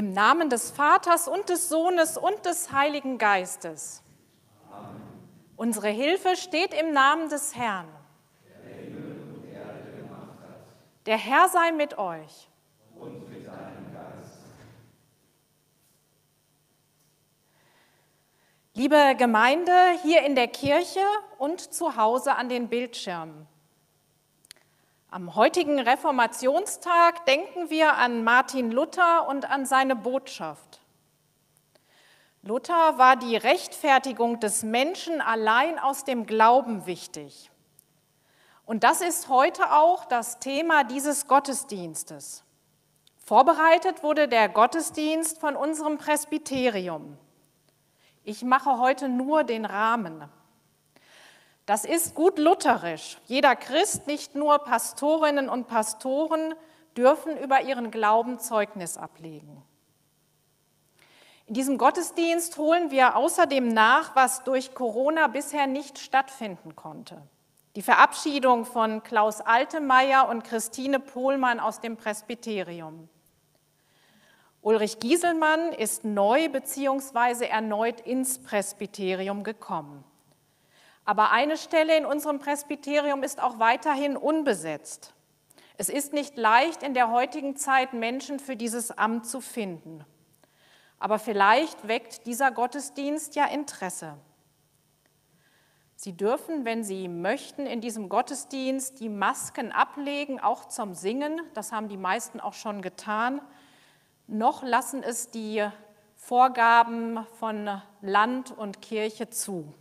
Im Namen des Vaters und des Sohnes und des Heiligen Geistes. Amen. Unsere Hilfe steht im Namen des Herrn. Der, Herr sei mit euch. Und mit deinem Geist. Liebe Gemeinde hier in der Kirche und zu Hause an den Bildschirmen. Am heutigen Reformationstag denken wir an Martin Luther und an seine Botschaft. Luther war die Rechtfertigung des Menschen allein aus dem Glauben wichtig. Und das ist heute auch das Thema dieses Gottesdienstes. Vorbereitet wurde der Gottesdienst von unserem Presbyterium. Ich mache heute nur den Rahmen. Das ist gut lutherisch. Jeder Christ, nicht nur Pastorinnen und Pastoren, dürfen über ihren Glauben Zeugnis ablegen. In diesem Gottesdienst holen wir außerdem nach, was durch Corona bisher nicht stattfinden konnte. Die Verabschiedung von Klaus Altemeyer und Christine Pohlmann aus dem Presbyterium. Ulrich Gieselmann ist neu bzw. erneut ins Presbyterium gekommen. Aber eine Stelle in unserem Presbyterium ist auch weiterhin unbesetzt. Es ist nicht leicht, in der heutigen Zeit Menschen für dieses Amt zu finden. Aber vielleicht weckt dieser Gottesdienst ja Interesse. Sie dürfen, wenn Sie möchten, in diesem Gottesdienst die Masken ablegen, auch zum Singen. Das haben die meisten auch schon getan. Noch lassen es die Vorgaben von Land und Kirche zu.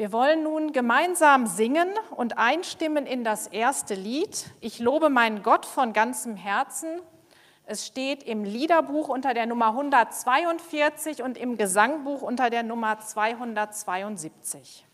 Wir wollen nun gemeinsam singen und einstimmen in das erste Lied. Ich lobe meinen Gott von ganzem Herzen. Es steht im Liederbuch unter der Nummer 142 und im Gesangbuch unter der Nummer 272.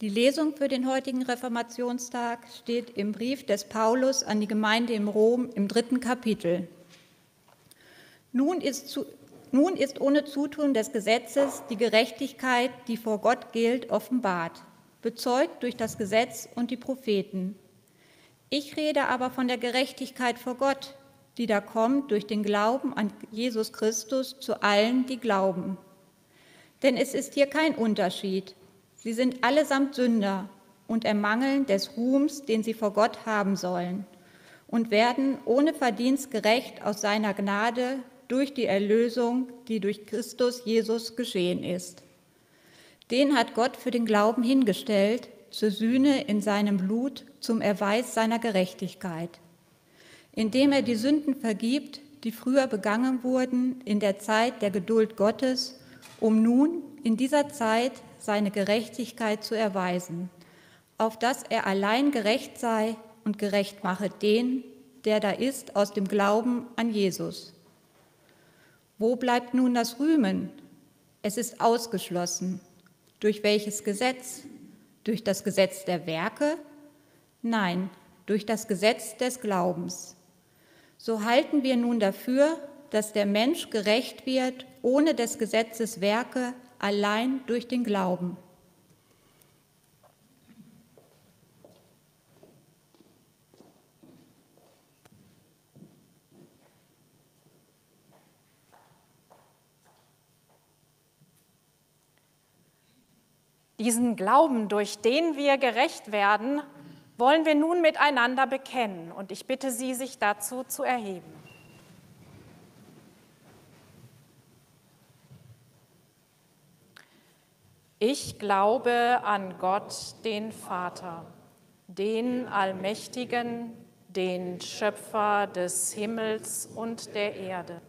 Die Lesung für den heutigen Reformationstag steht im Brief des Paulus an die Gemeinde im Rom im dritten Kapitel. Nun ist, zu, nun ist ohne Zutun des Gesetzes die Gerechtigkeit, die vor Gott gilt, offenbart, bezeugt durch das Gesetz und die Propheten. Ich rede aber von der Gerechtigkeit vor Gott, die da kommt durch den Glauben an Jesus Christus zu allen, die glauben. Denn es ist hier kein Unterschied. Sie sind allesamt Sünder und ermangeln des Ruhms, den sie vor Gott haben sollen, und werden ohne Verdienst gerecht aus seiner Gnade durch die Erlösung, die durch Christus Jesus geschehen ist. Den hat Gott für den Glauben hingestellt, zur Sühne in seinem Blut, zum Erweis seiner Gerechtigkeit, indem er die Sünden vergibt, die früher begangen wurden in der Zeit der Geduld Gottes, um nun in dieser Zeit seine Gerechtigkeit zu erweisen, auf dass er allein gerecht sei und gerecht mache den, der da ist, aus dem Glauben an Jesus. Wo bleibt nun das Rühmen? Es ist ausgeschlossen. Durch welches Gesetz? Durch das Gesetz der Werke? Nein, durch das Gesetz des Glaubens. So halten wir nun dafür, dass der Mensch gerecht wird ohne des Gesetzes Werke, allein durch den Glauben. Diesen Glauben, durch den wir gerecht werden, wollen wir nun miteinander bekennen. Und ich bitte Sie, sich dazu zu erheben. Ich glaube an Gott, den Vater, den Allmächtigen, den Schöpfer des Himmels und der Erde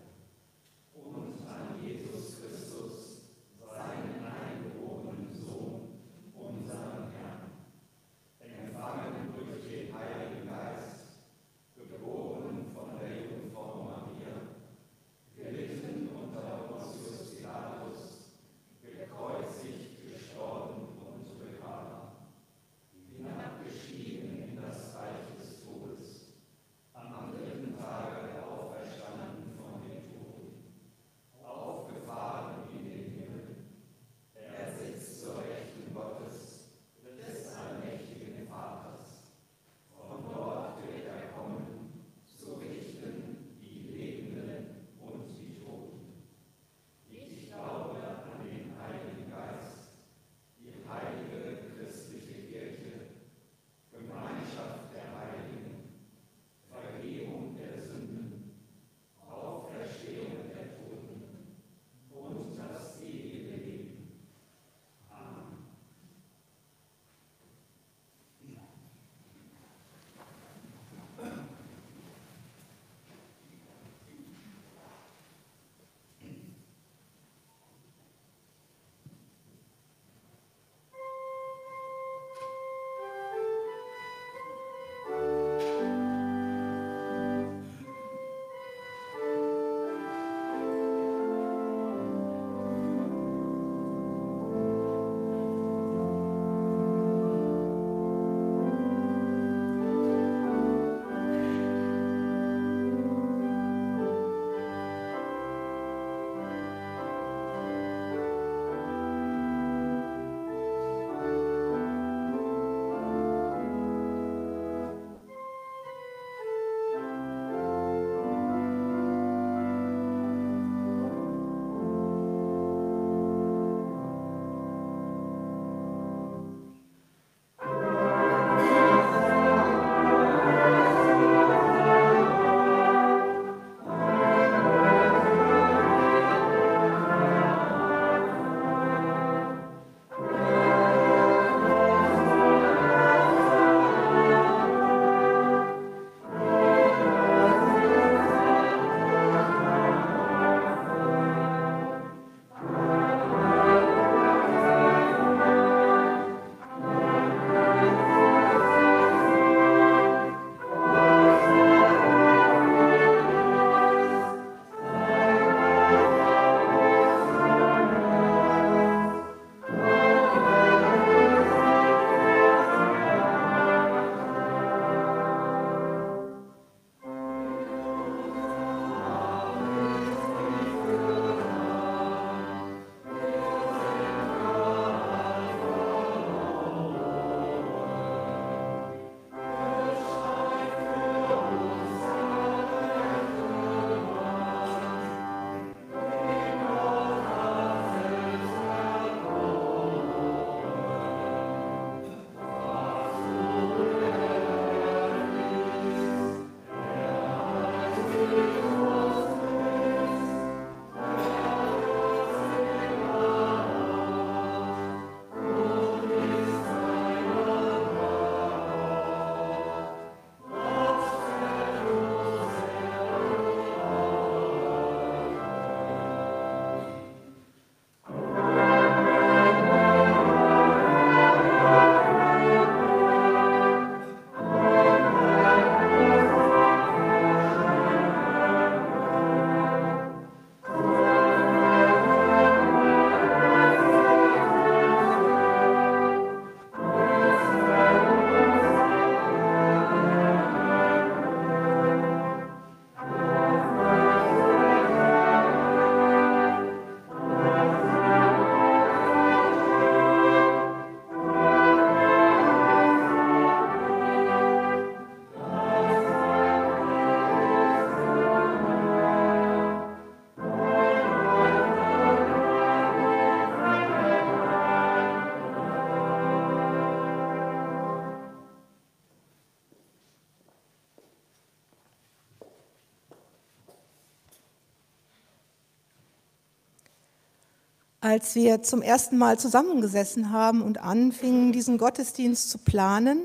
Als wir zum ersten Mal zusammengesessen haben und anfingen, diesen Gottesdienst zu planen,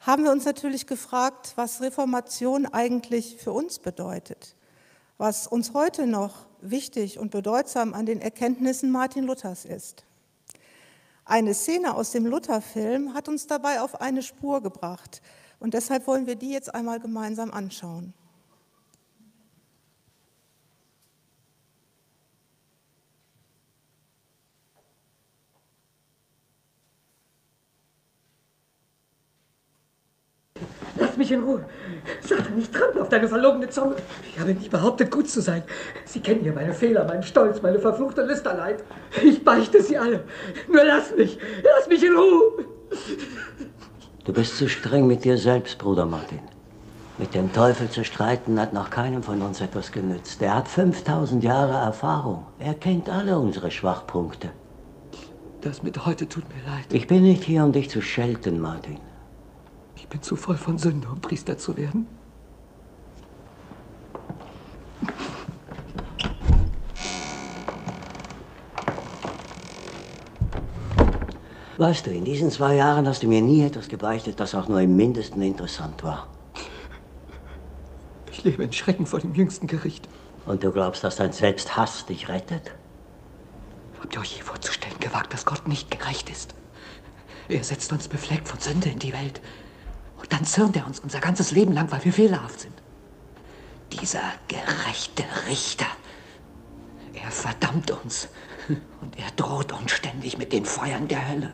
haben wir uns natürlich gefragt, was Reformation eigentlich für uns bedeutet, was uns heute noch wichtig und bedeutsam an den Erkenntnissen Martin Luthers ist. Eine Szene aus dem Luther-Film hat uns dabei auf eine Spur gebracht und deshalb wollen wir die jetzt einmal gemeinsam anschauen. Lass mich in Ruhe. Satan, ich trample auf deine verlogene Zunge. Ich habe nie behauptet, gut zu sein. Sie kennen ja meine Fehler, meinen Stolz, meine verfluchte Lüsterleid. Ich beichte sie alle. Nur lass mich. Lass mich in Ruhe. Du bist zu streng mit dir selbst, Bruder Martin. Mit dem Teufel zu streiten hat noch keinem von uns etwas genützt. Er hat 5000 Jahre Erfahrung. Er kennt alle unsere Schwachpunkte. Das mit heute tut mir leid. Ich bin nicht hier, um dich zu schelten, Martin. Ich bin zu voll von Sünde, um Priester zu werden. Weißt du, in diesen zwei Jahren hast du mir nie etwas gebeichtet, das auch nur im mindesten interessant war. Ich lebe in Schrecken vor dem jüngsten Gericht. Und du glaubst, dass dein Selbsthass dich rettet? Habt ihr euch je vorzustellen gewagt, dass Gott nicht gerecht ist? Er setzt uns befleckt von Sünde in die Welt. Und dann zürnt er uns unser ganzes Leben lang, weil wir fehlerhaft sind. Dieser gerechte Richter, er verdammt uns und er droht uns ständig mit den Feuern der Hölle.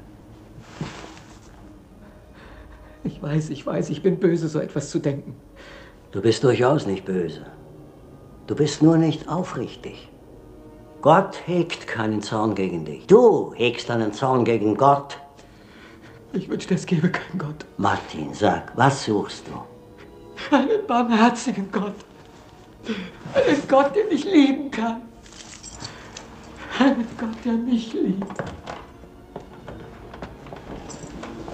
Ich weiß, ich weiß, ich bin böse, so etwas zu denken. Du bist durchaus nicht böse. Du bist nur nicht aufrichtig. Gott hegt keinen Zorn gegen dich. Du hegst einen Zorn gegen Gott. Ich wünschte, es gäbe keinen Gott. Martin, sag, was suchst du? Einen barmherzigen Gott. Einen Gott, den ich lieben kann. Einen Gott, der mich liebt.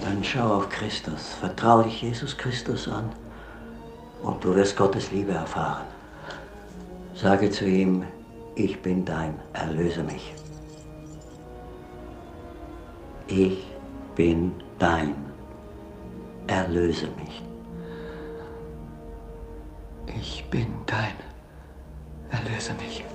Dann schau auf Christus. Vertrau dich Jesus Christus an und du wirst Gottes Liebe erfahren. Sage zu ihm, ich bin dein, erlöse mich. Ich bin dein, erlöse mich. Ich bin dein, erlöse mich.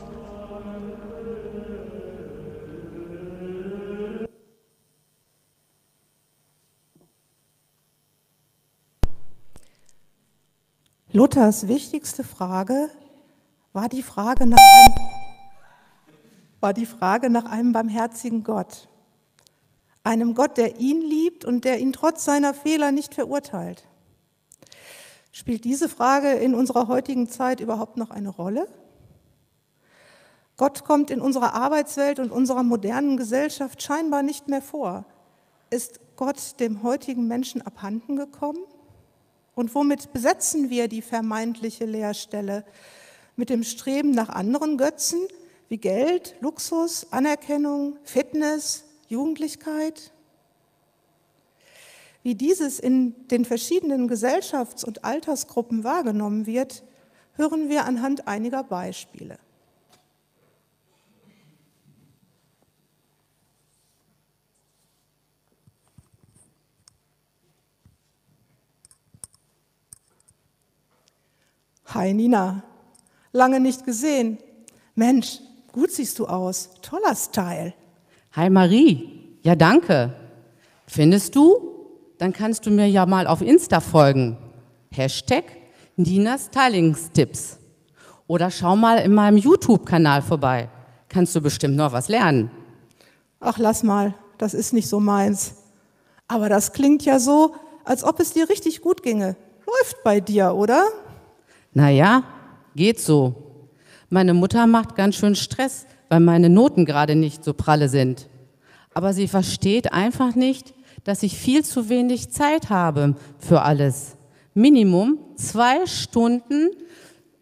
Luthers wichtigste Frage war die Frage nach einem, war die Frage nach einem barmherzigen Gott. Einem Gott, der ihn liebt und der ihn trotz seiner Fehler nicht verurteilt. Spielt diese Frage in unserer heutigen Zeit überhaupt noch eine Rolle? Gott kommt in unserer Arbeitswelt und unserer modernen Gesellschaft scheinbar nicht mehr vor. Ist Gott dem heutigen Menschen abhanden gekommen? Und womit besetzen wir die vermeintliche Leerstelle? Mit dem Streben nach anderen Götzen wie Geld, Luxus, Anerkennung, Fitness, Jugendlichkeit? Wie dieses in den verschiedenen Gesellschafts- und Altersgruppen wahrgenommen wird, hören wir anhand einiger Beispiele. Hi Nina, lange nicht gesehen. Mensch, gut siehst du aus. Toller Style. Hi Marie, ja danke. Findest du? Dann kannst du mir ja mal auf Insta folgen. Hashtag Nina Stylingstipps. Oder schau mal in meinem YouTube-Kanal vorbei. Kannst du bestimmt noch was lernen. Ach, lass mal, das ist nicht so meins. Aber das klingt ja so, als ob es dir richtig gut ginge. Läuft bei dir, oder? Naja, geht so. Meine Mutter macht ganz schön Stress, weil meine Noten gerade nicht so pralle sind. Aber sie versteht einfach nicht, dass ich viel zu wenig Zeit habe für alles. Minimum zwei Stunden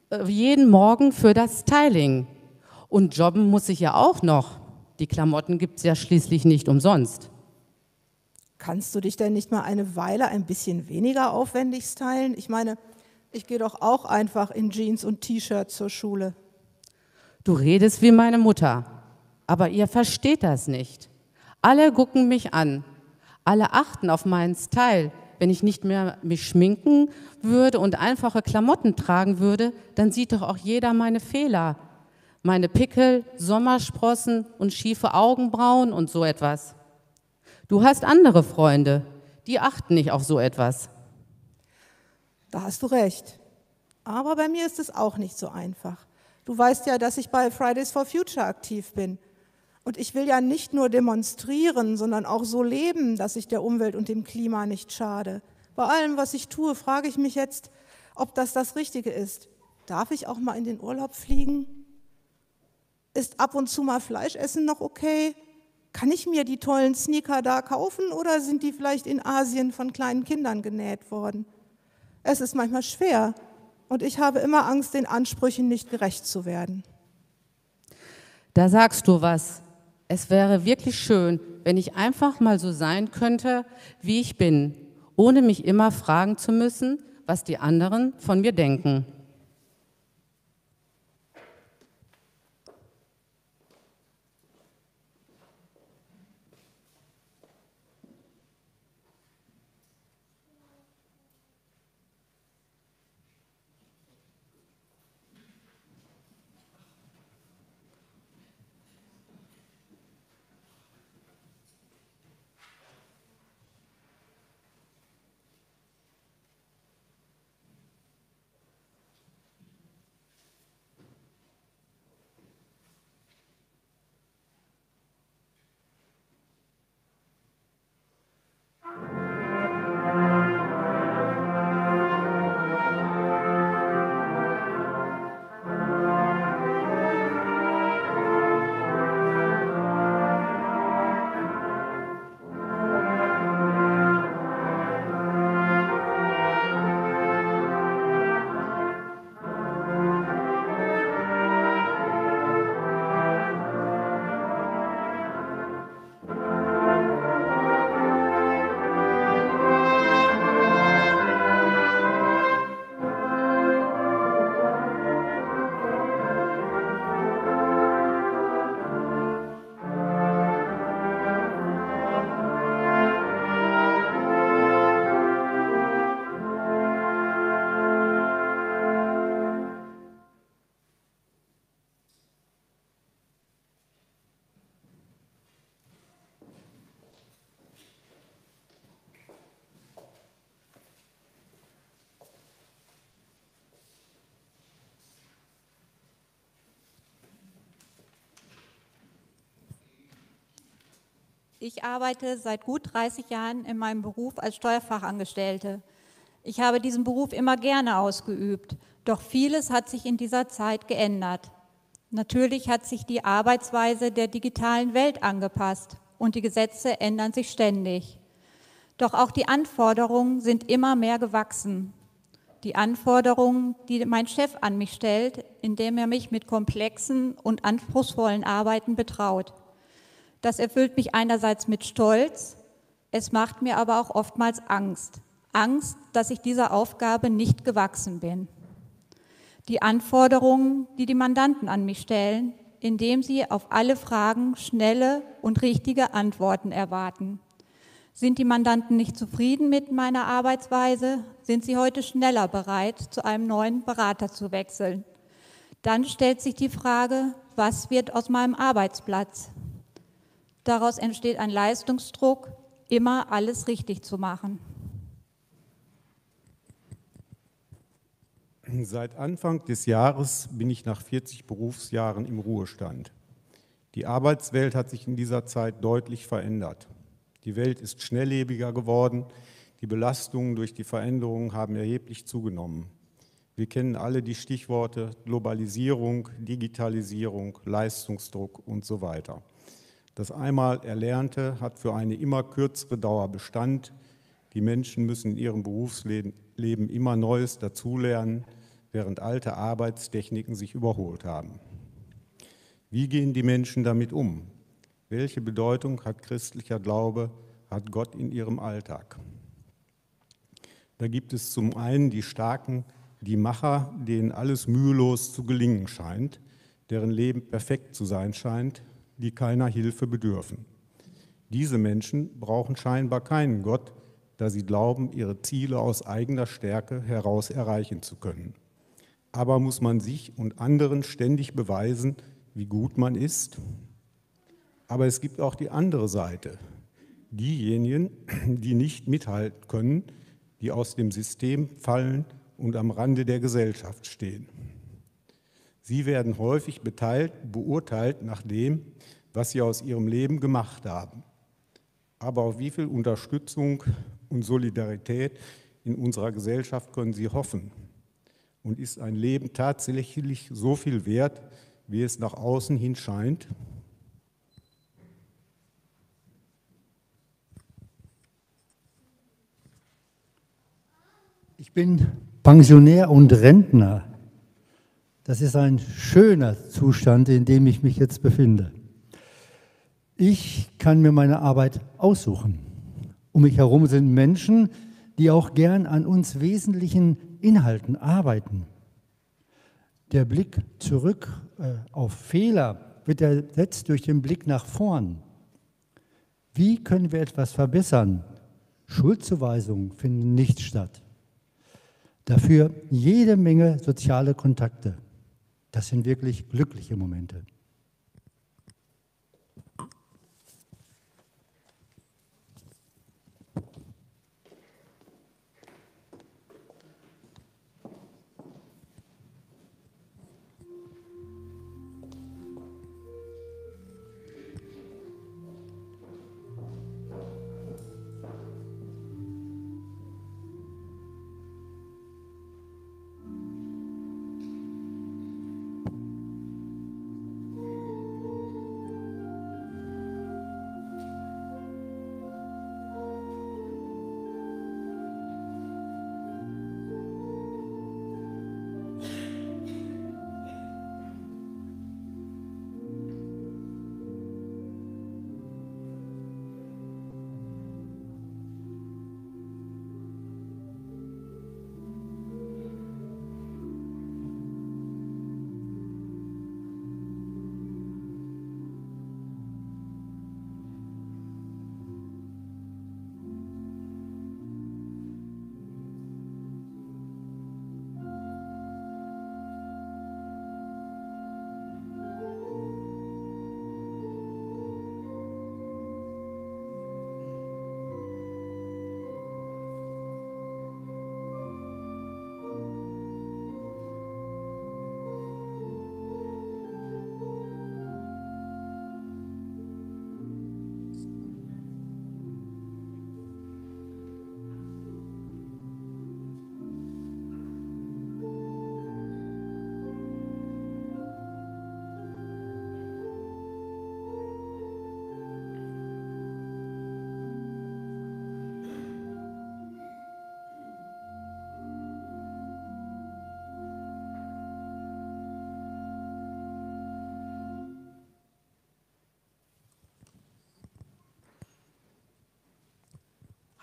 äh, jeden Morgen für das Styling. Und jobben muss ich ja auch noch. Die Klamotten gibt es ja schließlich nicht umsonst. Kannst du dich denn nicht mal eine Weile ein bisschen weniger aufwendig stylen? Ich meine, ich gehe doch auch einfach in Jeans und T-Shirt zur Schule. Du redest wie meine Mutter. Aber ihr versteht das nicht. Alle gucken mich an. Alle achten auf meinen Style. Wenn ich nicht mehr mich schminken würde und einfache Klamotten tragen würde, dann sieht doch auch jeder meine Fehler. Meine Pickel, Sommersprossen und schiefe Augenbrauen und so etwas. Du hast andere Freunde, die achten nicht auf so etwas. Da hast du recht. Aber bei mir ist es auch nicht so einfach. Du weißt ja, dass ich bei Fridays for Future aktiv bin. Und ich will ja nicht nur demonstrieren, sondern auch so leben, dass ich der Umwelt und dem Klima nicht schade. Bei allem, was ich tue, frage ich mich jetzt, ob das das Richtige ist. Darf ich auch mal in den Urlaub fliegen? Ist ab und zu mal Fleischessen noch okay? Kann ich mir die tollen Sneaker da kaufen oder sind die vielleicht in Asien von kleinen Kindern genäht worden? Es ist manchmal schwer und ich habe immer Angst, den Ansprüchen nicht gerecht zu werden. Da sagst du was. Es wäre wirklich schön, wenn ich einfach mal so sein könnte, wie ich bin, ohne mich immer fragen zu müssen, was die anderen von mir denken. Ich arbeite seit gut 30 Jahren in meinem Beruf als Steuerfachangestellte. Ich habe diesen Beruf immer gerne ausgeübt, doch vieles hat sich in dieser Zeit geändert. Natürlich hat sich die Arbeitsweise der digitalen Welt angepasst und die Gesetze ändern sich ständig. Doch auch die Anforderungen sind immer mehr gewachsen. Die Anforderungen, die mein Chef an mich stellt, indem er mich mit komplexen und anspruchsvollen Arbeiten betraut. Das erfüllt mich einerseits mit Stolz, es macht mir aber auch oftmals Angst. Angst, dass ich dieser Aufgabe nicht gewachsen bin. Die Anforderungen, die die Mandanten an mich stellen, indem sie auf alle Fragen schnelle und richtige Antworten erwarten. Sind die Mandanten nicht zufrieden mit meiner Arbeitsweise, sind sie heute schneller bereit, zu einem neuen Berater zu wechseln. Dann stellt sich die Frage, was wird aus meinem Arbeitsplatz? Daraus entsteht ein Leistungsdruck, immer alles richtig zu machen. Seit Anfang des Jahres bin ich nach 40 Berufsjahren im Ruhestand. Die Arbeitswelt hat sich in dieser Zeit deutlich verändert. Die Welt ist schnelllebiger geworden, die Belastungen durch die Veränderungen haben erheblich zugenommen. Wir kennen alle die Stichworte Globalisierung, Digitalisierung, Leistungsdruck und so weiter. Das einmal Erlernte hat für eine immer kürzere Dauer Bestand. Die Menschen müssen in ihrem Berufsleben immer Neues dazulernen, während alte Arbeitstechniken sich überholt haben. Wie gehen die Menschen damit um? Welche Bedeutung hat christlicher Glaube, hat Gott in ihrem Alltag? Da gibt es zum einen die Starken, die Macher, denen alles mühelos zu gelingen scheint, deren Leben perfekt zu sein scheint, die keiner Hilfe bedürfen. Diese Menschen brauchen scheinbar keinen Gott, da sie glauben, ihre Ziele aus eigener Stärke heraus erreichen zu können. Aber muss man sich und anderen ständig beweisen, wie gut man ist? Aber es gibt auch die andere Seite. Diejenigen, die nicht mithalten können, die aus dem System fallen und am Rande der Gesellschaft stehen. Sie werden häufig beurteilt nach dem, was sie aus ihrem Leben gemacht haben. Aber auf wie viel Unterstützung und Solidarität in unserer Gesellschaft können sie hoffen? Und ist ein Leben tatsächlich so viel wert, wie es nach außen hin scheint? Ich bin Pensionär und Rentner. Das ist ein schöner Zustand, in dem ich mich jetzt befinde. Ich kann mir meine Arbeit aussuchen. Um mich herum sind Menschen, die auch gern an uns wesentlichen Inhalten arbeiten. Der Blick zurück äh, auf Fehler wird ersetzt durch den Blick nach vorn. Wie können wir etwas verbessern? Schuldzuweisungen finden nicht statt. Dafür jede Menge soziale Kontakte. Das sind wirklich glückliche Momente.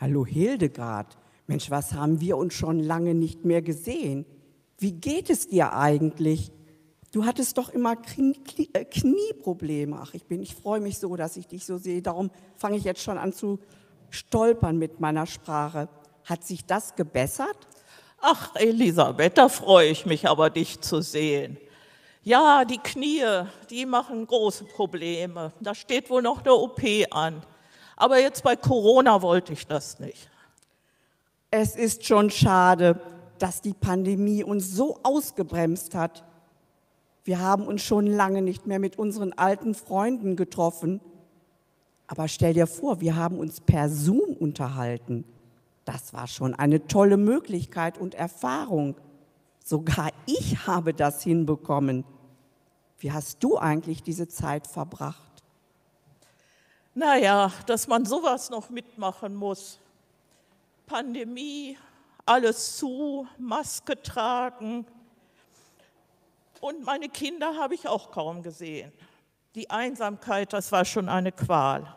Hallo Hildegard, Mensch, was haben wir uns schon lange nicht mehr gesehen? Wie geht es dir eigentlich? Du hattest doch immer äh, Knieprobleme. Ach, ich bin, ich freue mich so, dass ich dich so sehe. Darum fange ich jetzt schon an zu stolpern mit meiner Sprache. Hat sich das gebessert? Ach, Elisabeth, da freue ich mich aber, dich zu sehen. Ja, die Knie, die machen große Probleme. Da steht wohl noch der OP an. Aber jetzt bei Corona wollte ich das nicht. Es ist schon schade, dass die Pandemie uns so ausgebremst hat. Wir haben uns schon lange nicht mehr mit unseren alten Freunden getroffen. Aber stell dir vor, wir haben uns per Zoom unterhalten. Das war schon eine tolle Möglichkeit und Erfahrung. Sogar ich habe das hinbekommen. Wie hast du eigentlich diese Zeit verbracht? Naja, dass man sowas noch mitmachen muss. Pandemie, alles zu, Maske tragen. Und meine Kinder habe ich auch kaum gesehen. Die Einsamkeit, das war schon eine Qual.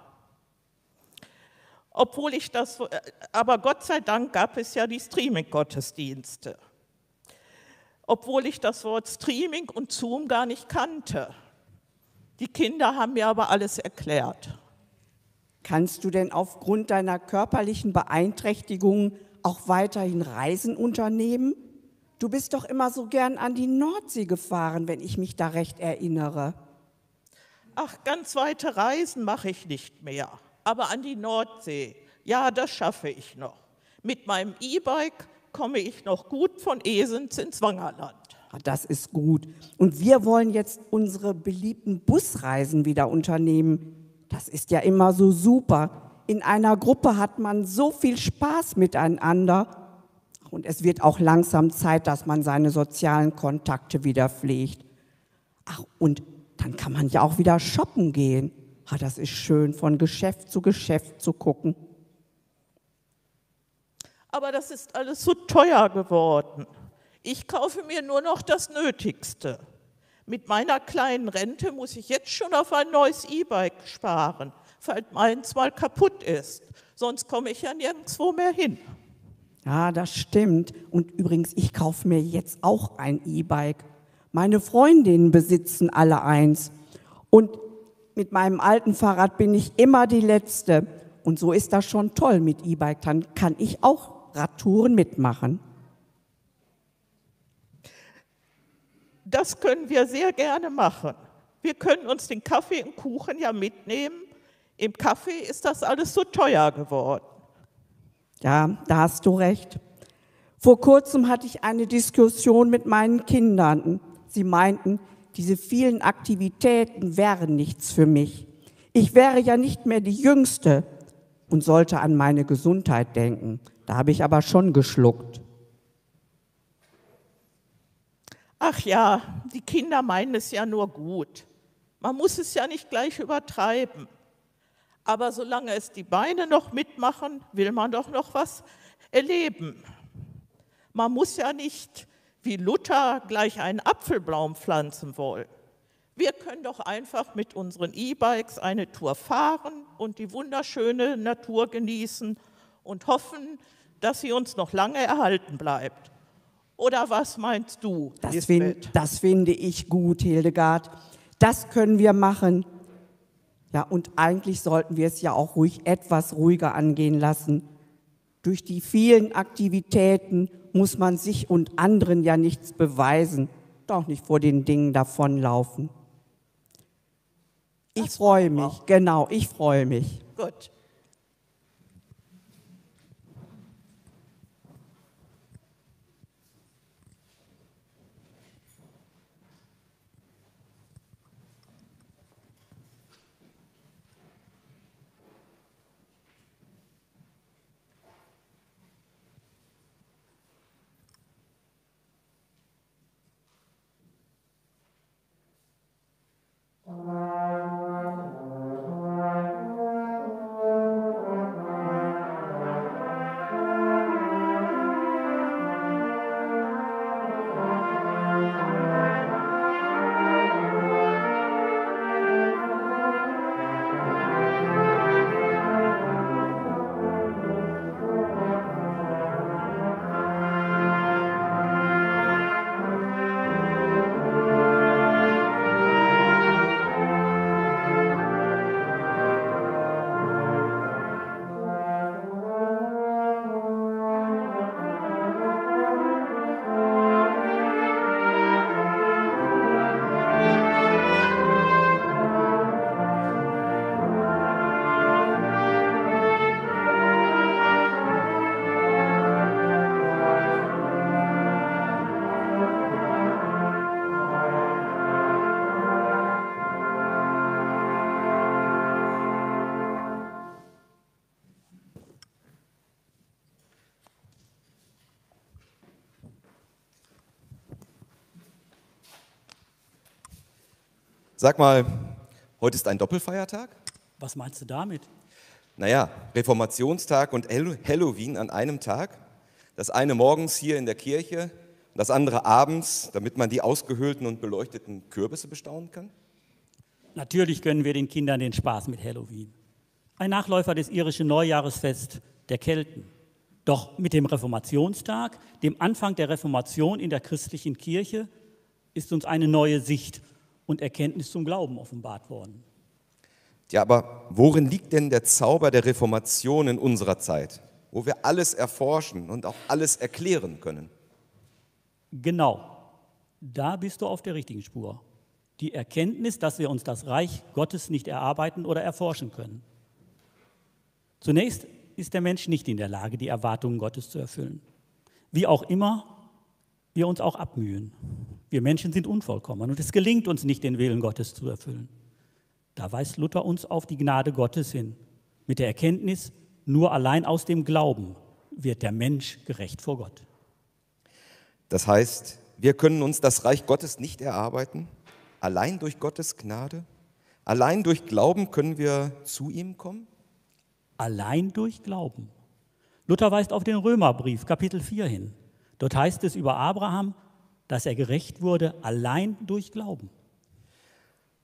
Obwohl ich das, aber Gott sei Dank gab es ja die Streaming-Gottesdienste. Obwohl ich das Wort Streaming und Zoom gar nicht kannte. Die Kinder haben mir aber alles erklärt. Kannst du denn aufgrund deiner körperlichen Beeinträchtigung auch weiterhin Reisen unternehmen? Du bist doch immer so gern an die Nordsee gefahren, wenn ich mich da recht erinnere. Ach, ganz weite Reisen mache ich nicht mehr. Aber an die Nordsee, ja, das schaffe ich noch. Mit meinem E-Bike komme ich noch gut von Esens ins Wangerland. Ah, Das ist gut. Und wir wollen jetzt unsere beliebten Busreisen wieder unternehmen. Das ist ja immer so super. In einer Gruppe hat man so viel Spaß miteinander. Und es wird auch langsam Zeit, dass man seine sozialen Kontakte wieder pflegt. Ach, und dann kann man ja auch wieder shoppen gehen. Ah, das ist schön, von Geschäft zu Geschäft zu gucken. Aber das ist alles so teuer geworden. Ich kaufe mir nur noch das Nötigste. Mit meiner kleinen Rente muss ich jetzt schon auf ein neues E-Bike sparen, falls meins mal kaputt ist. Sonst komme ich ja nirgendwo mehr hin. Ja, das stimmt. Und übrigens, ich kaufe mir jetzt auch ein E-Bike. Meine Freundinnen besitzen alle eins. Und mit meinem alten Fahrrad bin ich immer die Letzte. Und so ist das schon toll mit E-Bike. Dann kann ich auch Radtouren mitmachen. Das können wir sehr gerne machen. Wir können uns den Kaffee und Kuchen ja mitnehmen. Im Kaffee ist das alles so teuer geworden. Ja, da hast du recht. Vor kurzem hatte ich eine Diskussion mit meinen Kindern. Sie meinten, diese vielen Aktivitäten wären nichts für mich. Ich wäre ja nicht mehr die Jüngste und sollte an meine Gesundheit denken. Da habe ich aber schon geschluckt. Ach ja, die Kinder meinen es ja nur gut. Man muss es ja nicht gleich übertreiben. Aber solange es die Beine noch mitmachen, will man doch noch was erleben. Man muss ja nicht wie Luther gleich einen Apfelbaum pflanzen wollen. Wir können doch einfach mit unseren E-Bikes eine Tour fahren und die wunderschöne Natur genießen und hoffen, dass sie uns noch lange erhalten bleibt. Oder was meinst du? Das, find, das finde ich gut, Hildegard. Das können wir machen. Ja, und eigentlich sollten wir es ja auch ruhig etwas ruhiger angehen lassen. Durch die vielen Aktivitäten muss man sich und anderen ja nichts beweisen, doch nicht vor den Dingen davonlaufen. Ich freue mich, genau, ich freue mich. Gut. Amen. Sag mal, heute ist ein Doppelfeiertag? Was meinst du damit? Naja, Reformationstag und Hall- Halloween an einem Tag. Das eine morgens hier in der Kirche, das andere abends, damit man die ausgehöhlten und beleuchteten Kürbisse bestaunen kann? Natürlich gönnen wir den Kindern den Spaß mit Halloween. Ein Nachläufer des irischen Neujahresfest der Kelten. Doch mit dem Reformationstag, dem Anfang der Reformation in der christlichen Kirche, ist uns eine neue Sicht und Erkenntnis zum Glauben offenbart worden. Ja, aber worin liegt denn der Zauber der Reformation in unserer Zeit, wo wir alles erforschen und auch alles erklären können? Genau, da bist du auf der richtigen Spur. Die Erkenntnis, dass wir uns das Reich Gottes nicht erarbeiten oder erforschen können. Zunächst ist der Mensch nicht in der Lage, die Erwartungen Gottes zu erfüllen. Wie auch immer wir uns auch abmühen. Wir Menschen sind unvollkommen und es gelingt uns nicht, den Willen Gottes zu erfüllen. Da weist Luther uns auf die Gnade Gottes hin, mit der Erkenntnis, nur allein aus dem Glauben wird der Mensch gerecht vor Gott. Das heißt, wir können uns das Reich Gottes nicht erarbeiten, allein durch Gottes Gnade, allein durch Glauben können wir zu ihm kommen? Allein durch Glauben. Luther weist auf den Römerbrief, Kapitel 4 hin. Dort heißt es über Abraham, dass er gerecht wurde allein durch Glauben.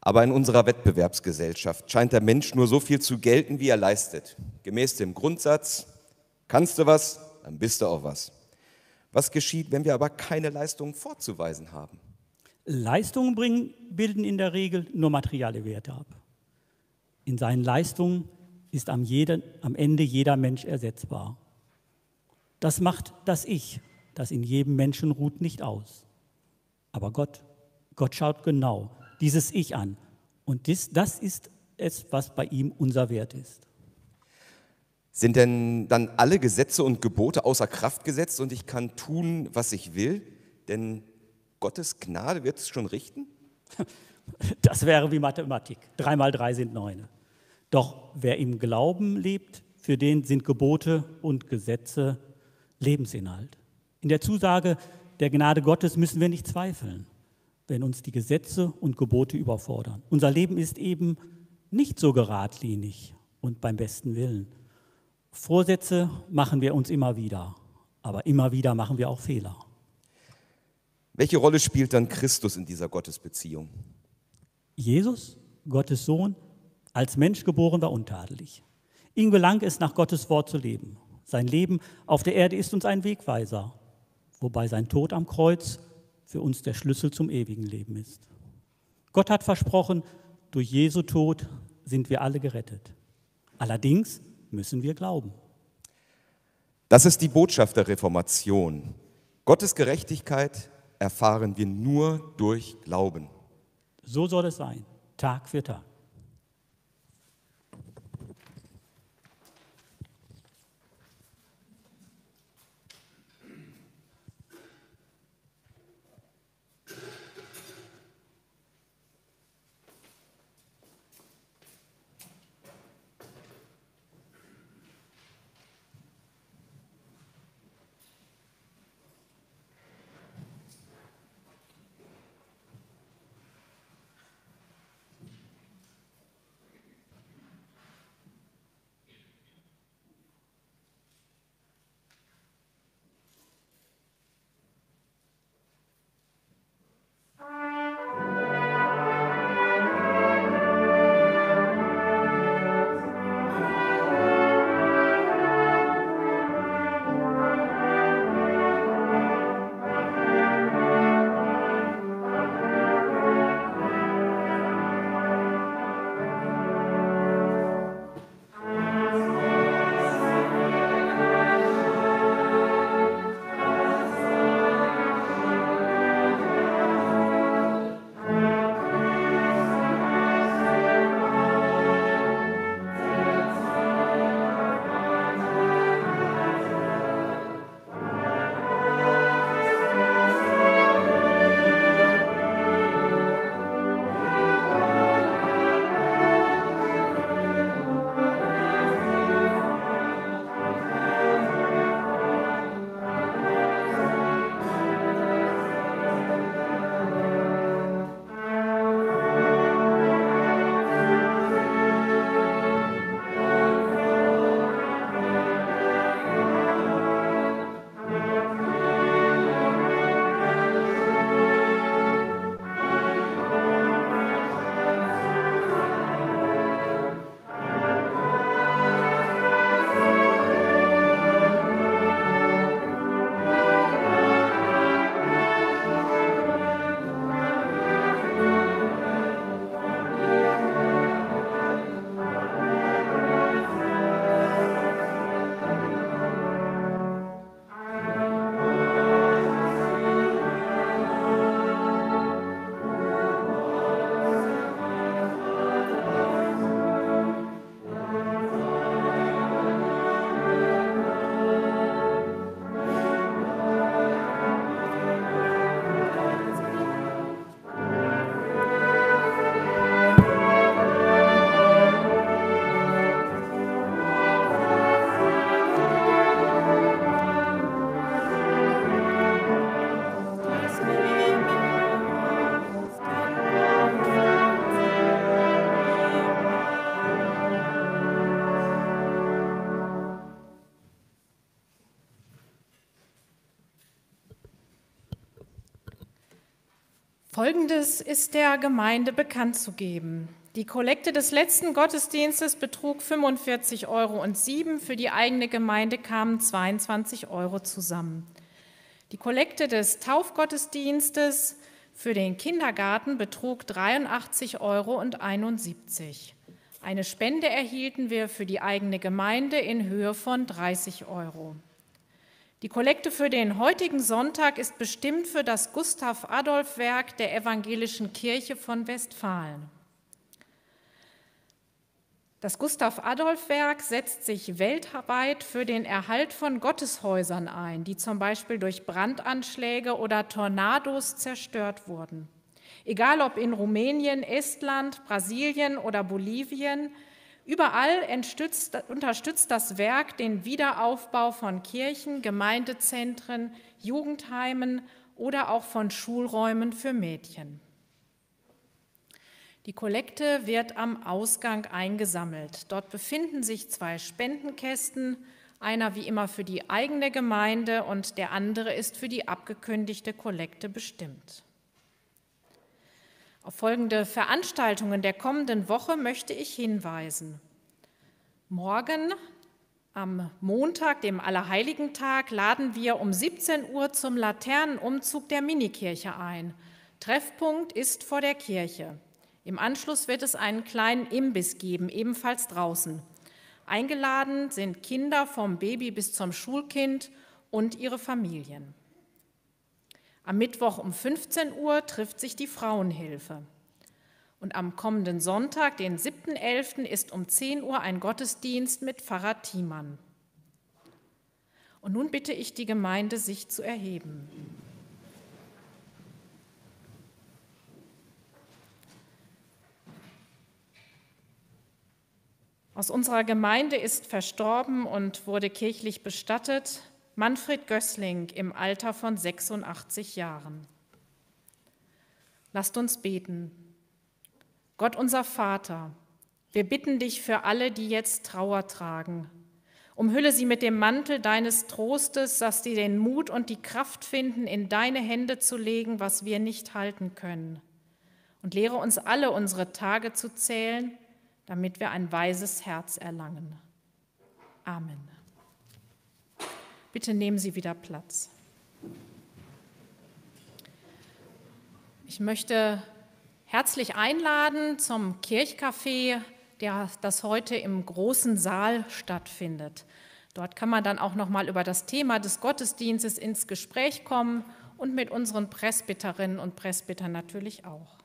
Aber in unserer Wettbewerbsgesellschaft scheint der Mensch nur so viel zu gelten, wie er leistet. Gemäß dem Grundsatz, kannst du was, dann bist du auch was. Was geschieht, wenn wir aber keine Leistungen vorzuweisen haben? Leistungen bringen, bilden in der Regel nur materielle Werte ab. In seinen Leistungen ist am, jeden, am Ende jeder Mensch ersetzbar. Das macht das Ich, das in jedem Menschen ruht, nicht aus. Aber Gott, Gott schaut genau dieses Ich an. Und dies, das ist es, was bei ihm unser Wert ist. Sind denn dann alle Gesetze und Gebote außer Kraft gesetzt und ich kann tun, was ich will? Denn Gottes Gnade wird es schon richten? Das wäre wie Mathematik. Drei mal drei sind neun. Doch wer im Glauben lebt, für den sind Gebote und Gesetze Lebensinhalt. In der Zusage der Gnade Gottes müssen wir nicht zweifeln wenn uns die Gesetze und Gebote überfordern. Unser Leben ist eben nicht so geradlinig und beim besten Willen. Vorsätze machen wir uns immer wieder, aber immer wieder machen wir auch Fehler. Welche Rolle spielt dann Christus in dieser Gottesbeziehung? Jesus, Gottes Sohn, als Mensch geboren war untadelig. Ihm gelang es, nach Gottes Wort zu leben. Sein Leben auf der Erde ist uns ein Wegweiser, wobei sein Tod am Kreuz für uns der Schlüssel zum ewigen Leben ist. Gott hat versprochen, durch Jesu Tod sind wir alle gerettet. Allerdings müssen wir glauben. Das ist die Botschaft der Reformation. Gottes Gerechtigkeit erfahren wir nur durch Glauben. So soll es sein, Tag für Tag. Folgendes ist der Gemeinde bekannt zu geben. Die Kollekte des letzten Gottesdienstes betrug 45,07 Euro und für die eigene Gemeinde kamen 22 Euro zusammen. Die Kollekte des Taufgottesdienstes für den Kindergarten betrug 83,71 Euro. Eine Spende erhielten wir für die eigene Gemeinde in Höhe von 30 Euro. Die Kollekte für den heutigen Sonntag ist bestimmt für das Gustav-Adolf-Werk der Evangelischen Kirche von Westfalen. Das Gustav-Adolf-Werk setzt sich weltweit für den Erhalt von Gotteshäusern ein, die zum Beispiel durch Brandanschläge oder Tornados zerstört wurden. Egal ob in Rumänien, Estland, Brasilien oder Bolivien, überall unterstützt das Werk den Wiederaufbau von Kirchen, Gemeindezentren, Jugendheimen oder auch von Schulräumen für Mädchen. Die Kollekte wird am Ausgang eingesammelt. Dort befinden sich zwei Spendenkästen, einer wie immer für die eigene Gemeinde und der andere ist für die abgekündigte Kollekte bestimmt. Auf folgende Veranstaltungen der kommenden Woche möchte ich hinweisen. Morgen am Montag, dem Allerheiligentag, laden wir um 17 Uhr zum Laternenumzug der Minikirche ein. Treffpunkt ist vor der Kirche. Im Anschluss wird es einen kleinen Imbiss geben, ebenfalls draußen. Eingeladen sind Kinder vom Baby bis zum Schulkind und ihre Familien. Am Mittwoch um 15 Uhr trifft sich die Frauenhilfe. Und am kommenden Sonntag, den 7.11., ist um 10 Uhr ein Gottesdienst mit Pfarrer Thiemann. Und nun bitte ich die Gemeinde, sich zu erheben. Aus unserer Gemeinde ist verstorben und wurde kirchlich bestattet Manfred Gößling im Alter von 86 Jahren. Lasst uns beten. Gott unser Vater, wir bitten dich für alle, die jetzt Trauer tragen. Umhülle sie mit dem Mantel deines Trostes, dass sie den Mut und die Kraft finden, in deine Hände zu legen, was wir nicht halten können. Und lehre uns alle unsere Tage zu zählen damit wir ein weises Herz erlangen. Amen. Bitte nehmen Sie wieder Platz. Ich möchte herzlich einladen zum Kirchcafé, der das heute im großen Saal stattfindet. Dort kann man dann auch noch mal über das Thema des Gottesdienstes ins Gespräch kommen und mit unseren Presbyterinnen und Presbytern natürlich auch.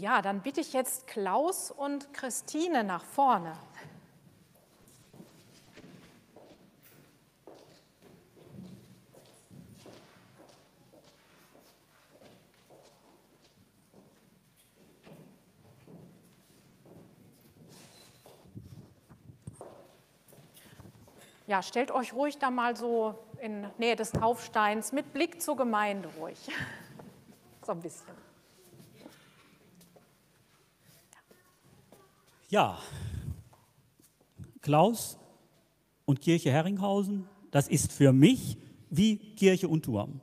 Ja, dann bitte ich jetzt Klaus und Christine nach vorne. Ja, stellt euch ruhig da mal so in Nähe des Taufsteins mit Blick zur Gemeinde ruhig. So ein bisschen. Ja, Klaus und Kirche Herringhausen, das ist für mich wie Kirche und Turm.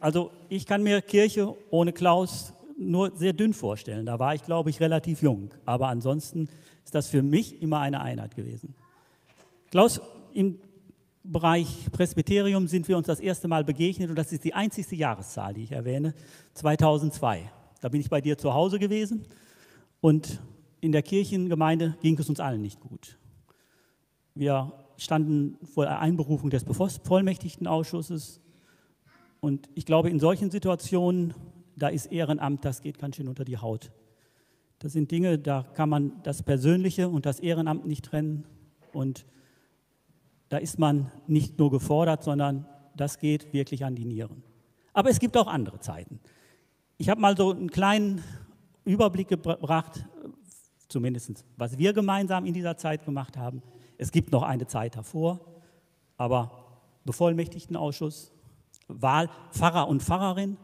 Also ich kann mir Kirche ohne Klaus nur sehr dünn vorstellen. Da war ich, glaube ich, relativ jung. Aber ansonsten ist das für mich immer eine Einheit gewesen. Klaus, im Bereich Presbyterium sind wir uns das erste Mal begegnet und das ist die einzigste Jahreszahl, die ich erwähne, 2002. Da bin ich bei dir zu Hause gewesen und in der Kirchengemeinde ging es uns allen nicht gut. Wir standen vor der Einberufung des Bevollmächtigtenausschusses und ich glaube, in solchen Situationen, da ist Ehrenamt, das geht ganz schön unter die Haut. Das sind Dinge, da kann man das Persönliche und das Ehrenamt nicht trennen und da ist man nicht nur gefordert, sondern das geht wirklich an die Nieren. Aber es gibt auch andere Zeiten. Ich habe mal so einen kleinen Überblick gebracht, zumindest was wir gemeinsam in dieser Zeit gemacht haben. Es gibt noch eine Zeit davor, aber Bevollmächtigtenausschuss, Wahl Pfarrer und Pfarrerin,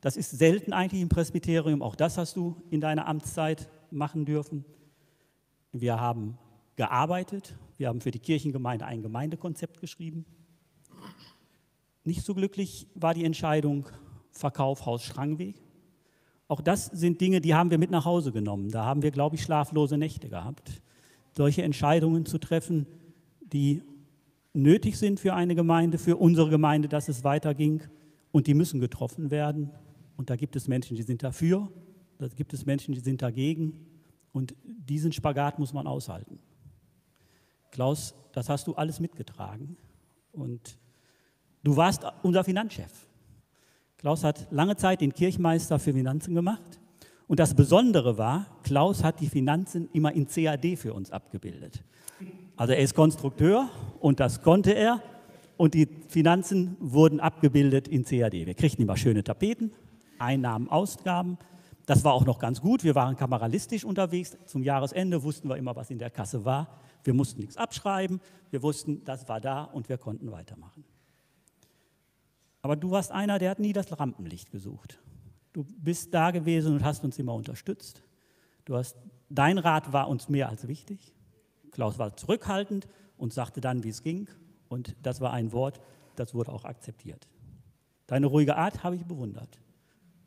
das ist selten eigentlich im Presbyterium, auch das hast du in deiner Amtszeit machen dürfen. Wir haben gearbeitet. Wir haben für die Kirchengemeinde ein Gemeindekonzept geschrieben. Nicht so glücklich war die Entscheidung Verkauf Haus Schrangweg. Auch das sind Dinge, die haben wir mit nach Hause genommen. Da haben wir, glaube ich, schlaflose Nächte gehabt. Solche Entscheidungen zu treffen, die nötig sind für eine Gemeinde, für unsere Gemeinde, dass es weiterging. Und die müssen getroffen werden. Und da gibt es Menschen, die sind dafür, da gibt es Menschen, die sind dagegen. Und diesen Spagat muss man aushalten. Klaus, das hast du alles mitgetragen und du warst unser Finanzchef. Klaus hat lange Zeit den Kirchmeister für Finanzen gemacht und das Besondere war, Klaus hat die Finanzen immer in CAD für uns abgebildet. Also er ist Konstrukteur und das konnte er und die Finanzen wurden abgebildet in CAD. Wir kriegten immer schöne Tapeten, Einnahmen, Ausgaben. Das war auch noch ganz gut. Wir waren kameralistisch unterwegs. Zum Jahresende wussten wir immer, was in der Kasse war. Wir mussten nichts abschreiben, wir wussten, das war da und wir konnten weitermachen. Aber du warst einer, der hat nie das Rampenlicht gesucht. Du bist da gewesen und hast uns immer unterstützt. Du hast, dein Rat war uns mehr als wichtig. Klaus war zurückhaltend und sagte dann, wie es ging. Und das war ein Wort, das wurde auch akzeptiert. Deine ruhige Art habe ich bewundert.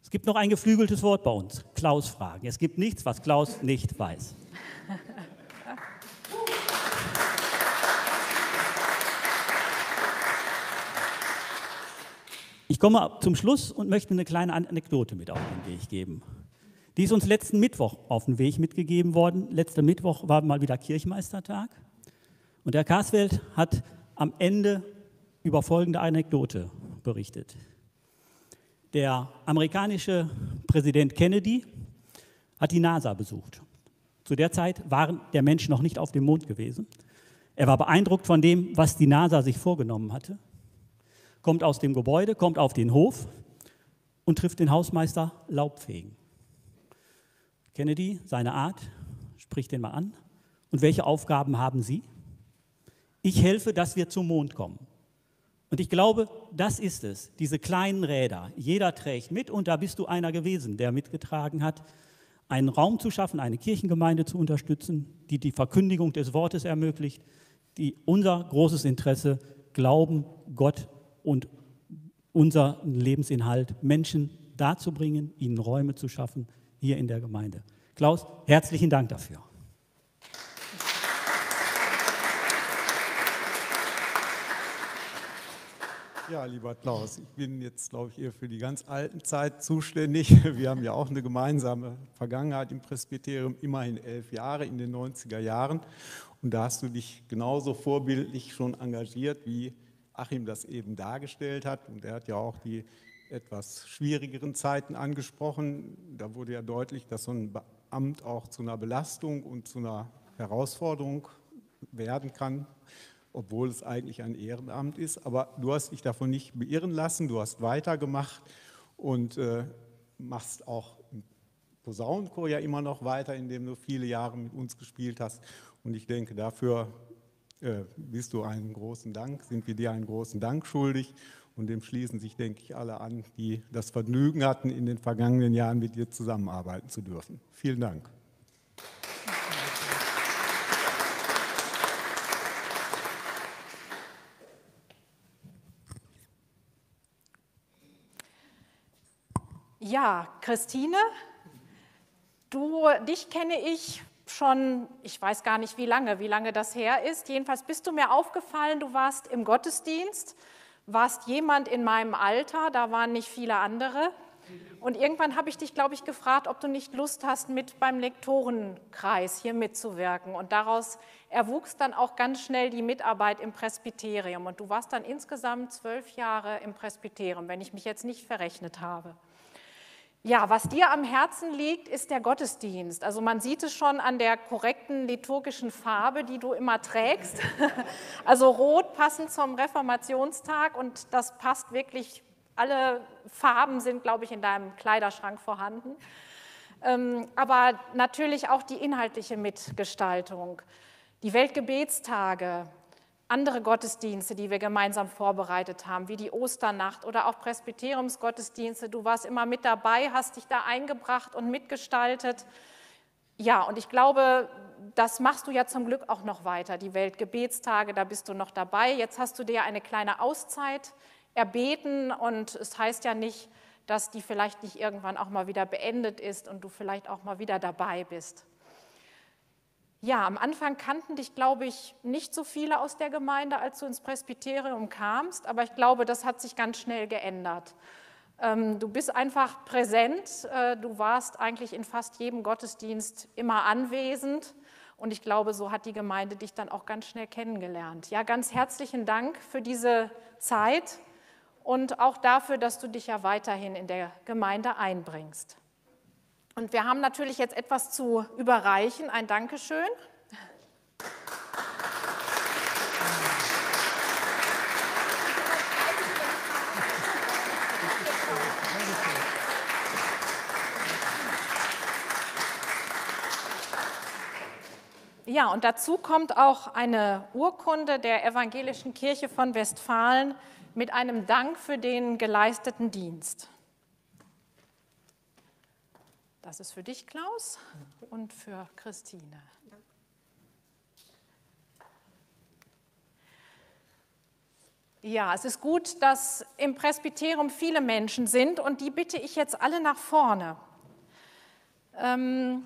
Es gibt noch ein geflügeltes Wort bei uns, Klaus fragen. Es gibt nichts, was Klaus nicht weiß. Ich komme zum Schluss und möchte eine kleine Anekdote mit auf den Weg geben. Die ist uns letzten Mittwoch auf den Weg mitgegeben worden. Letzter Mittwoch war mal wieder Kirchmeistertag. Und der Karsfeld hat am Ende über folgende Anekdote berichtet. Der amerikanische Präsident Kennedy hat die NASA besucht. Zu der Zeit war der Mensch noch nicht auf dem Mond gewesen. Er war beeindruckt von dem, was die NASA sich vorgenommen hatte kommt aus dem Gebäude, kommt auf den Hof und trifft den Hausmeister Laubfegen. Kennedy, seine Art, spricht den mal an. Und welche Aufgaben haben Sie? Ich helfe, dass wir zum Mond kommen. Und ich glaube, das ist es, diese kleinen Räder. Jeder trägt mit und da bist du einer gewesen, der mitgetragen hat, einen Raum zu schaffen, eine Kirchengemeinde zu unterstützen, die die Verkündigung des Wortes ermöglicht, die unser großes Interesse, Glauben, Gott und unser Lebensinhalt, Menschen dazu bringen, ihnen Räume zu schaffen hier in der Gemeinde. Klaus, herzlichen Dank dafür. Ja, lieber Klaus, ich bin jetzt, glaube ich, eher für die ganz alten Zeit zuständig. Wir haben ja auch eine gemeinsame Vergangenheit im Presbyterium, immerhin elf Jahre in den 90er Jahren. Und da hast du dich genauso vorbildlich schon engagiert wie Achim das eben dargestellt hat. Und er hat ja auch die etwas schwierigeren Zeiten angesprochen. Da wurde ja deutlich, dass so ein Amt auch zu einer Belastung und zu einer Herausforderung werden kann, obwohl es eigentlich ein Ehrenamt ist. Aber du hast dich davon nicht beirren lassen, du hast weitergemacht und äh, machst auch im Posaunenchor ja immer noch weiter, indem du viele Jahre mit uns gespielt hast. Und ich denke, dafür äh, bist du einen großen Dank, sind wir dir einen großen Dank schuldig. Und dem schließen sich, denke ich, alle an, die das Vergnügen hatten, in den vergangenen Jahren mit dir zusammenarbeiten zu dürfen. Vielen Dank. Ja, Christine, du, dich kenne ich schon, ich weiß gar nicht wie lange, wie lange das her ist. Jedenfalls bist du mir aufgefallen, du warst im Gottesdienst warst jemand in meinem Alter, da waren nicht viele andere. Und irgendwann habe ich dich, glaube ich, gefragt, ob du nicht Lust hast, mit beim Lektorenkreis hier mitzuwirken. Und daraus erwuchs dann auch ganz schnell die Mitarbeit im Presbyterium. Und du warst dann insgesamt zwölf Jahre im Presbyterium, wenn ich mich jetzt nicht verrechnet habe. Ja, was dir am Herzen liegt, ist der Gottesdienst. Also man sieht es schon an der korrekten liturgischen Farbe, die du immer trägst. Also rot passend zum Reformationstag und das passt wirklich, alle Farben sind, glaube ich, in deinem Kleiderschrank vorhanden. Ähm, aber natürlich auch die inhaltliche Mitgestaltung. Die Weltgebetstage, andere Gottesdienste, die wir gemeinsam vorbereitet haben, wie die Osternacht oder auch Presbyteriumsgottesdienste. Du warst immer mit dabei, hast dich da eingebracht und mitgestaltet. Ja, und ich glaube, das machst du ja zum Glück auch noch weiter. Die Weltgebetstage, da bist du noch dabei. Jetzt hast du dir eine kleine Auszeit erbeten und es heißt ja nicht, dass die vielleicht nicht irgendwann auch mal wieder beendet ist und du vielleicht auch mal wieder dabei bist. Ja, am Anfang kannten dich, glaube ich, nicht so viele aus der Gemeinde, als du ins Presbyterium kamst, aber ich glaube, das hat sich ganz schnell geändert. Ähm, du bist einfach präsent, äh, du warst eigentlich in fast jedem Gottesdienst immer anwesend und ich glaube, so hat die Gemeinde dich dann auch ganz schnell kennengelernt. Ja, ganz herzlichen Dank für diese Zeit und auch dafür, dass du dich ja weiterhin in der Gemeinde einbringst. Und wir haben natürlich jetzt etwas zu überreichen, ein Dankeschön. Ja, und dazu kommt auch eine Urkunde der Evangelischen Kirche von Westfalen mit einem Dank für den geleisteten Dienst. Das ist für dich, Klaus, und für Christine. Ja, es ist gut, dass im Presbyterium viele Menschen sind und die bitte ich jetzt alle nach vorne. Ähm,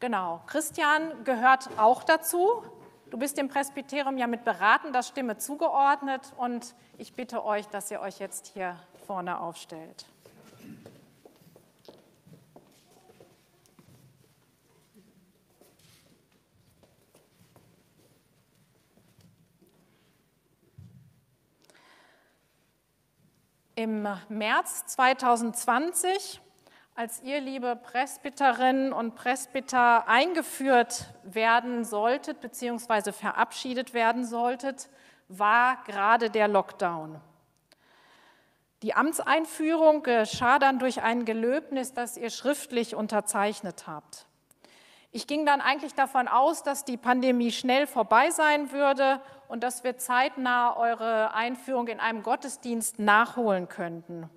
genau, Christian gehört auch dazu. Du bist dem Presbyterium ja mit beraten, das Stimme zugeordnet und ich bitte euch, dass ihr euch jetzt hier vorne aufstellt. Im März 2020, als ihr, liebe Presbyterinnen und Presbyter, eingeführt werden solltet bzw. verabschiedet werden solltet, war gerade der Lockdown. Die Amtseinführung geschah dann durch ein Gelöbnis, das ihr schriftlich unterzeichnet habt. Ich ging dann eigentlich davon aus, dass die Pandemie schnell vorbei sein würde und dass wir zeitnah eure Einführung in einem Gottesdienst nachholen könnten.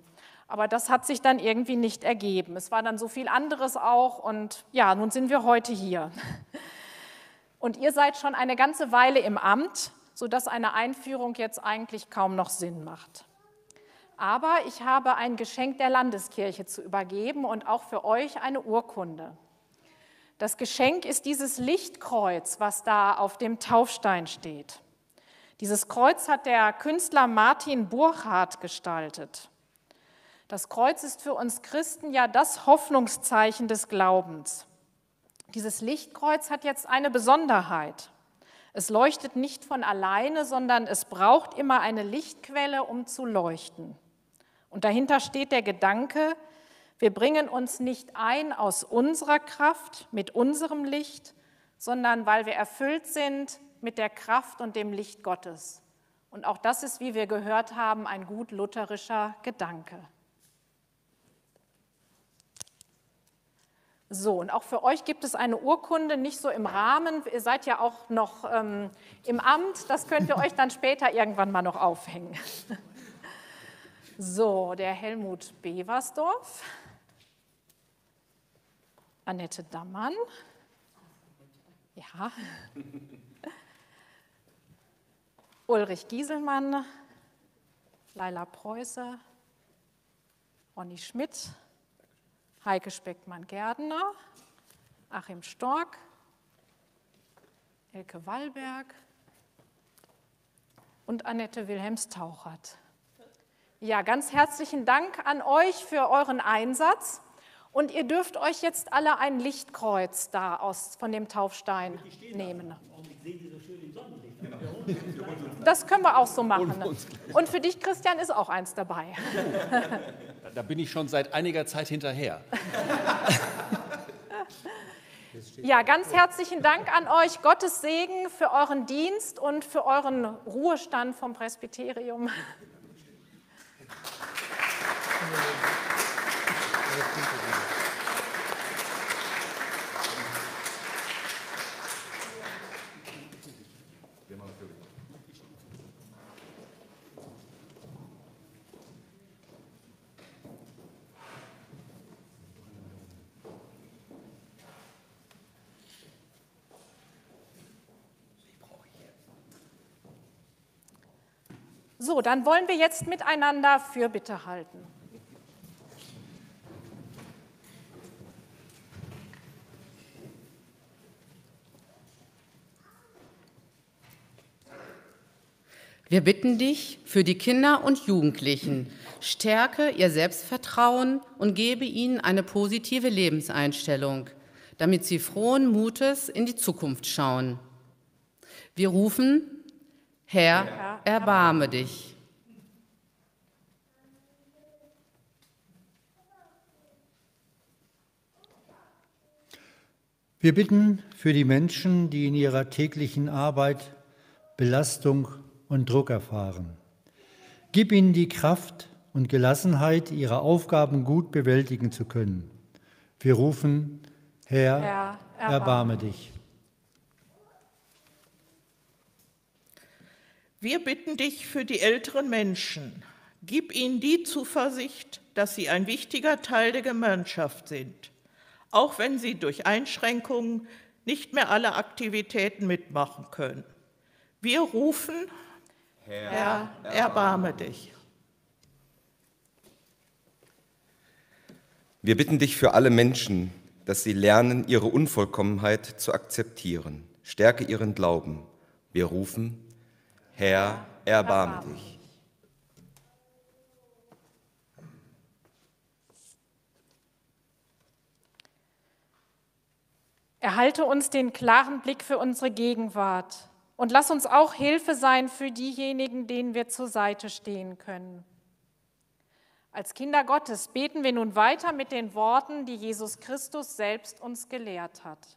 Aber das hat sich dann irgendwie nicht ergeben. Es war dann so viel anderes auch und ja, nun sind wir heute hier. Und ihr seid schon eine ganze Weile im Amt, sodass eine Einführung jetzt eigentlich kaum noch Sinn macht. Aber ich habe ein Geschenk der Landeskirche zu übergeben und auch für euch eine Urkunde. Das Geschenk ist dieses Lichtkreuz, was da auf dem Taufstein steht. Dieses Kreuz hat der Künstler Martin Burchardt gestaltet. Das Kreuz ist für uns Christen ja das Hoffnungszeichen des Glaubens. Dieses Lichtkreuz hat jetzt eine Besonderheit. Es leuchtet nicht von alleine, sondern es braucht immer eine Lichtquelle, um zu leuchten. Und dahinter steht der Gedanke, wir bringen uns nicht ein aus unserer Kraft, mit unserem Licht, sondern weil wir erfüllt sind mit der Kraft und dem Licht Gottes. Und auch das ist, wie wir gehört haben, ein gut lutherischer Gedanke. So, und auch für euch gibt es eine Urkunde, nicht so im Rahmen. Ihr seid ja auch noch ähm, im Amt, das könnt ihr euch dann später irgendwann mal noch aufhängen. So, der Helmut Beversdorf, Annette Dammann, ja, Ulrich Gieselmann, Laila Preuße, Ronny Schmidt, Heike Speckmann-Gerdner, Achim Stork, Elke Wallberg und Annette Wilhelms-Tauchert. Ja, ganz herzlichen Dank an euch für euren Einsatz. Und ihr dürft euch jetzt alle ein Lichtkreuz da aus, von dem Taufstein nehmen. Das können wir auch so machen. Und für dich, Christian, ist auch eins dabei. Da bin ich schon seit einiger Zeit hinterher. Ja, ganz herzlichen Dank an euch. Gottes Segen für euren Dienst und für euren Ruhestand vom Presbyterium. Dann wollen wir jetzt miteinander Fürbitte halten. Wir bitten dich für die Kinder und Jugendlichen, stärke ihr Selbstvertrauen und gebe ihnen eine positive Lebenseinstellung, damit sie frohen Mutes in die Zukunft schauen. Wir rufen, Herr, erbarme dich. Wir bitten für die Menschen, die in ihrer täglichen Arbeit Belastung und Druck erfahren. Gib ihnen die Kraft und Gelassenheit, ihre Aufgaben gut bewältigen zu können. Wir rufen, Herr, Herr erbarme, erbarme dich. Wir bitten dich für die älteren Menschen. Gib ihnen die Zuversicht, dass sie ein wichtiger Teil der Gemeinschaft sind, auch wenn sie durch Einschränkungen nicht mehr alle Aktivitäten mitmachen können. Wir rufen, Herr, Herr erbarme dich. Wir bitten dich für alle Menschen, dass sie lernen, ihre Unvollkommenheit zu akzeptieren. Stärke ihren Glauben. Wir rufen, Herr, erbarme dich. Erhalte uns den klaren Blick für unsere Gegenwart und lass uns auch Hilfe sein für diejenigen, denen wir zur Seite stehen können. Als Kinder Gottes beten wir nun weiter mit den Worten, die Jesus Christus selbst uns gelehrt hat.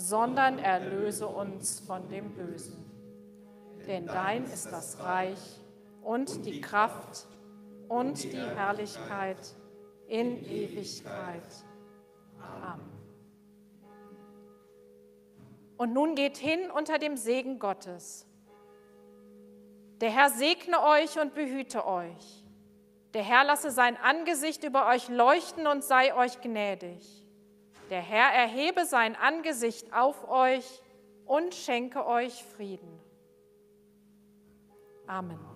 sondern erlöse uns von dem Bösen. Denn dein ist das Reich und die Kraft und die Herrlichkeit in Ewigkeit. Amen. Und nun geht hin unter dem Segen Gottes. Der Herr segne euch und behüte euch. Der Herr lasse sein Angesicht über euch leuchten und sei euch gnädig. Der Herr erhebe sein Angesicht auf euch und schenke euch Frieden. Amen.